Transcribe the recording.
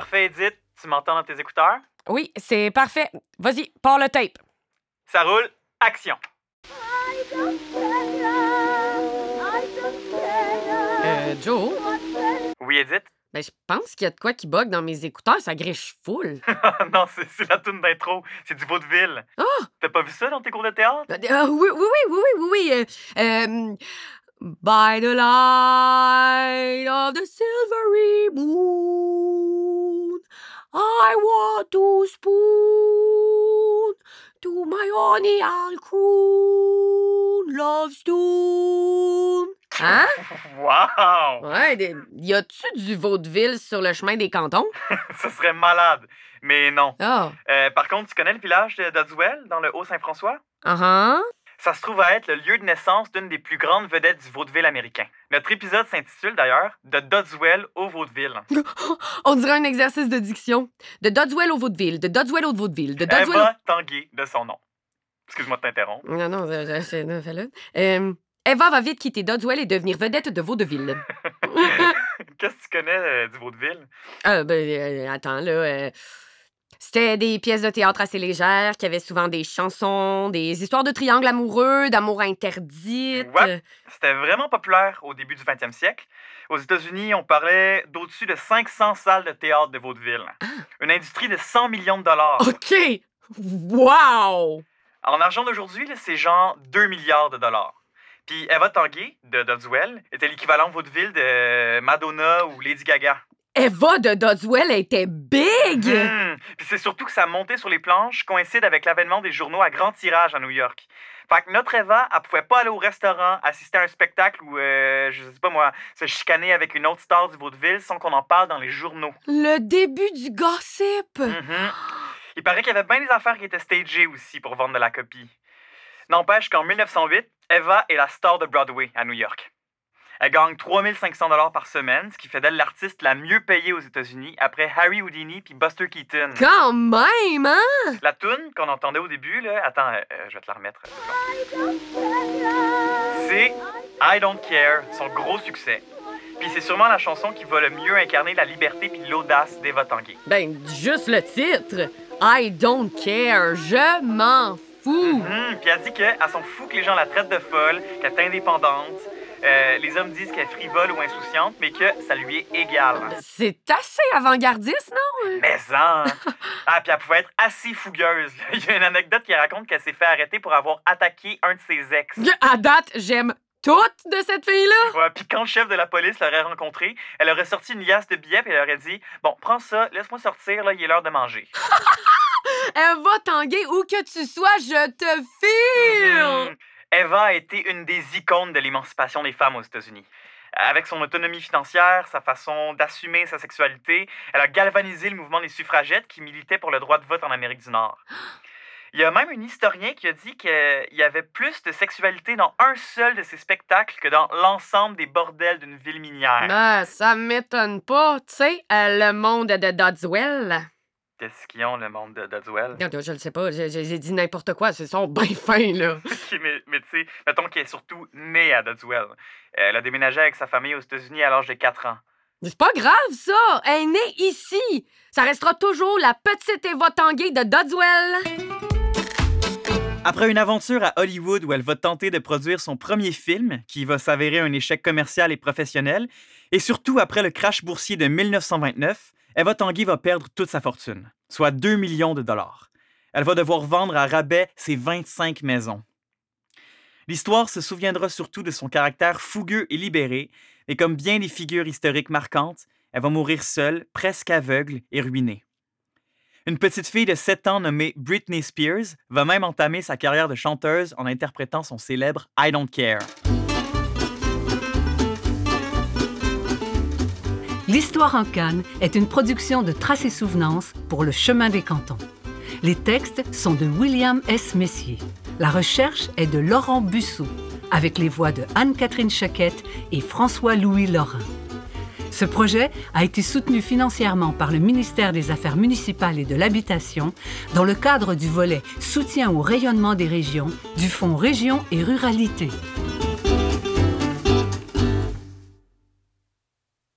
parfait, Edith. Tu m'entends dans tes écouteurs? Oui, c'est parfait. Vas-y, pars le tape. Ça roule. Action. Euh, Joe? Oui, Edith? Ben, je pense qu'il y a de quoi qui bug dans mes écouteurs, ça griche full. non, c'est la tune d'intro. C'est du vaudeville. Ah! T'as pas vu ça dans tes cours de théâtre? Euh, euh, oui, oui, oui, oui, oui, oui, oui. euh, euh, by the light of the silvery moon, I want to spoon to my honey I'll croon, love stone. Hein? Wow! Ouais, des- y a-tu du vaudeville sur le chemin des cantons? Ça serait malade. Mais non. Ah, Euh, par contre, tu connais le village de dans le Haut-Saint-François? ah, ah. Ça se trouve à être le lieu de naissance d'une des plus grandes vedettes du vaudeville américain. Notre épisode s'intitule d'ailleurs De Dodswell au vaudeville. On dirait un exercice de diction. De Dodswell au vaudeville, de Dodswell au vaudeville, de Dodswell au... Eva Tanguay, de son nom. Excuse-moi de t'interrompre. Non, non, je- non, fais-le. Euh, Eva va vite quitter Dodswell et devenir vedette de vaudeville. Qu'est-ce que tu connais euh, du vaudeville? Ah, ben, euh, attends, là. C'était des pièces de théâtre assez légères qui avaient souvent des chansons, des histoires de triangles amoureux, d'amour interdite. Ouais. C'était vraiment populaire au début du 20e siècle. Aux États-Unis, on parlait d'au-dessus de 500 salles de théâtre de vaudeville. Une industrie de 100 millions de dollars. OK! Wow! En argent d'aujourd'hui, c'est genre 2 milliards de dollars. Puis Eva Tanguay, de Dodswell, était l'équivalent vaudeville de Madonna ou Lady Gaga. Eva de Dodswell était big! Hmm. Puis c'est surtout que sa montée sur les planches coïncide avec l'avènement des journaux à grand tirage à New York. Fait que notre Eva, elle pouvait pas aller au restaurant, assister à un spectacle ou, euh, je sais pas moi, se chicaner avec une autre star du vaudeville sans qu'on en parle dans les journaux. Le début du gossip! Mhm. Il paraît qu'il y avait bien des affaires qui étaient stagées aussi pour vendre de la copie. N'empêche qu'en 1908, Eva est la star de Broadway à New York. Elle gagne 3500 dollars par semaine, ce qui fait d'elle l'artiste la mieux payée aux États-Unis après Harry Houdini puis Buster Keaton. Quand même, hein? La tune qu'on entendait au début, là, attends, euh, euh, je vais te la remettre. C'est I Don't Care, son gros succès. Puis c'est sûrement la chanson qui va le mieux incarner la liberté puis l'audace d'Eva Tanguay. Ben, juste le titre. I don't care. Je m'en fous. Mhm, Puis elle dit qu'elle s'en fout que les gens la traitent de folle, qu'elle est indépendante. Euh, les hommes disent qu'elle est frivole ou insouciante, mais que ça lui est égal. C'est assez avant-gardiste, non? Mais ça! Ah, puis elle pouvait être assez fougueuse. Il y a une anecdote qui raconte qu'elle s'est fait arrêter pour avoir attaqué un de ses ex. À date, j'aime toute de cette fille-là. Ouais, puis quand le chef de la police l'aurait rencontré, elle aurait sorti une liasse de billets et elle aurait dit Bon, prends ça, laisse-moi sortir, là, il est l'heure de manger. Elle va tanguer où que tu sois, je te file. Mhm. Eva a été une des icônes de l'émancipation des femmes aux États-Unis. Avec son autonomie financière, sa façon d'assumer sa sexualité, elle a galvanisé le mouvement des suffragettes qui militaient pour le droit de vote en Amérique du Nord. Il y a même un historien qui a dit qu'il y avait plus de sexualité dans un seul de ses spectacles que dans l'ensemble des bordels d'une ville minière. Ben, ça m'étonne pas. Tu sais, euh, le monde de Dodswell. Qu'est-ce qu'ils ont, le monde de Dodswell? Non, Je le sais pas, j'ai dit n'importe quoi. Ils sont bien fins, là. Mais, mais tu sais, mettons qu'elle est surtout née à Dodswell. Elle a déménagé avec sa famille aux États-Unis à l'âge de 4 ans. C'est pas grave, ça. Elle est née ici. Ça restera toujours la petite Eva Tanguay de Dodswell. Après une aventure à Hollywood où elle va tenter de produire son premier film, qui va s'avérer un échec commercial et professionnel, et surtout après le crash boursier de 1929, Eva Tanguy va perdre toute sa fortune, soit 2 millions de dollars. Elle va devoir vendre à rabais ses 25 maisons. L'histoire se souviendra surtout de son caractère fougueux et libéré, et comme bien des figures historiques marquantes, elle va mourir seule, presque aveugle et ruinée. Une petite fille de 7 ans nommée Britney Spears va même entamer sa carrière de chanteuse en interprétant son célèbre I Don't Care. L'Histoire en Cannes est une production de Traces et Souvenances pour le Chemin des Cantons. Les textes sont de William S. Messier. La recherche est de Laurent Busseau, avec les voix de Anne-Catherine Chaquette et François-Louis Lorrain. Ce projet a été soutenu financièrement par le ministère des Affaires municipales et de l'Habitation dans le cadre du volet Soutien au rayonnement des régions du Fonds Région et Ruralité.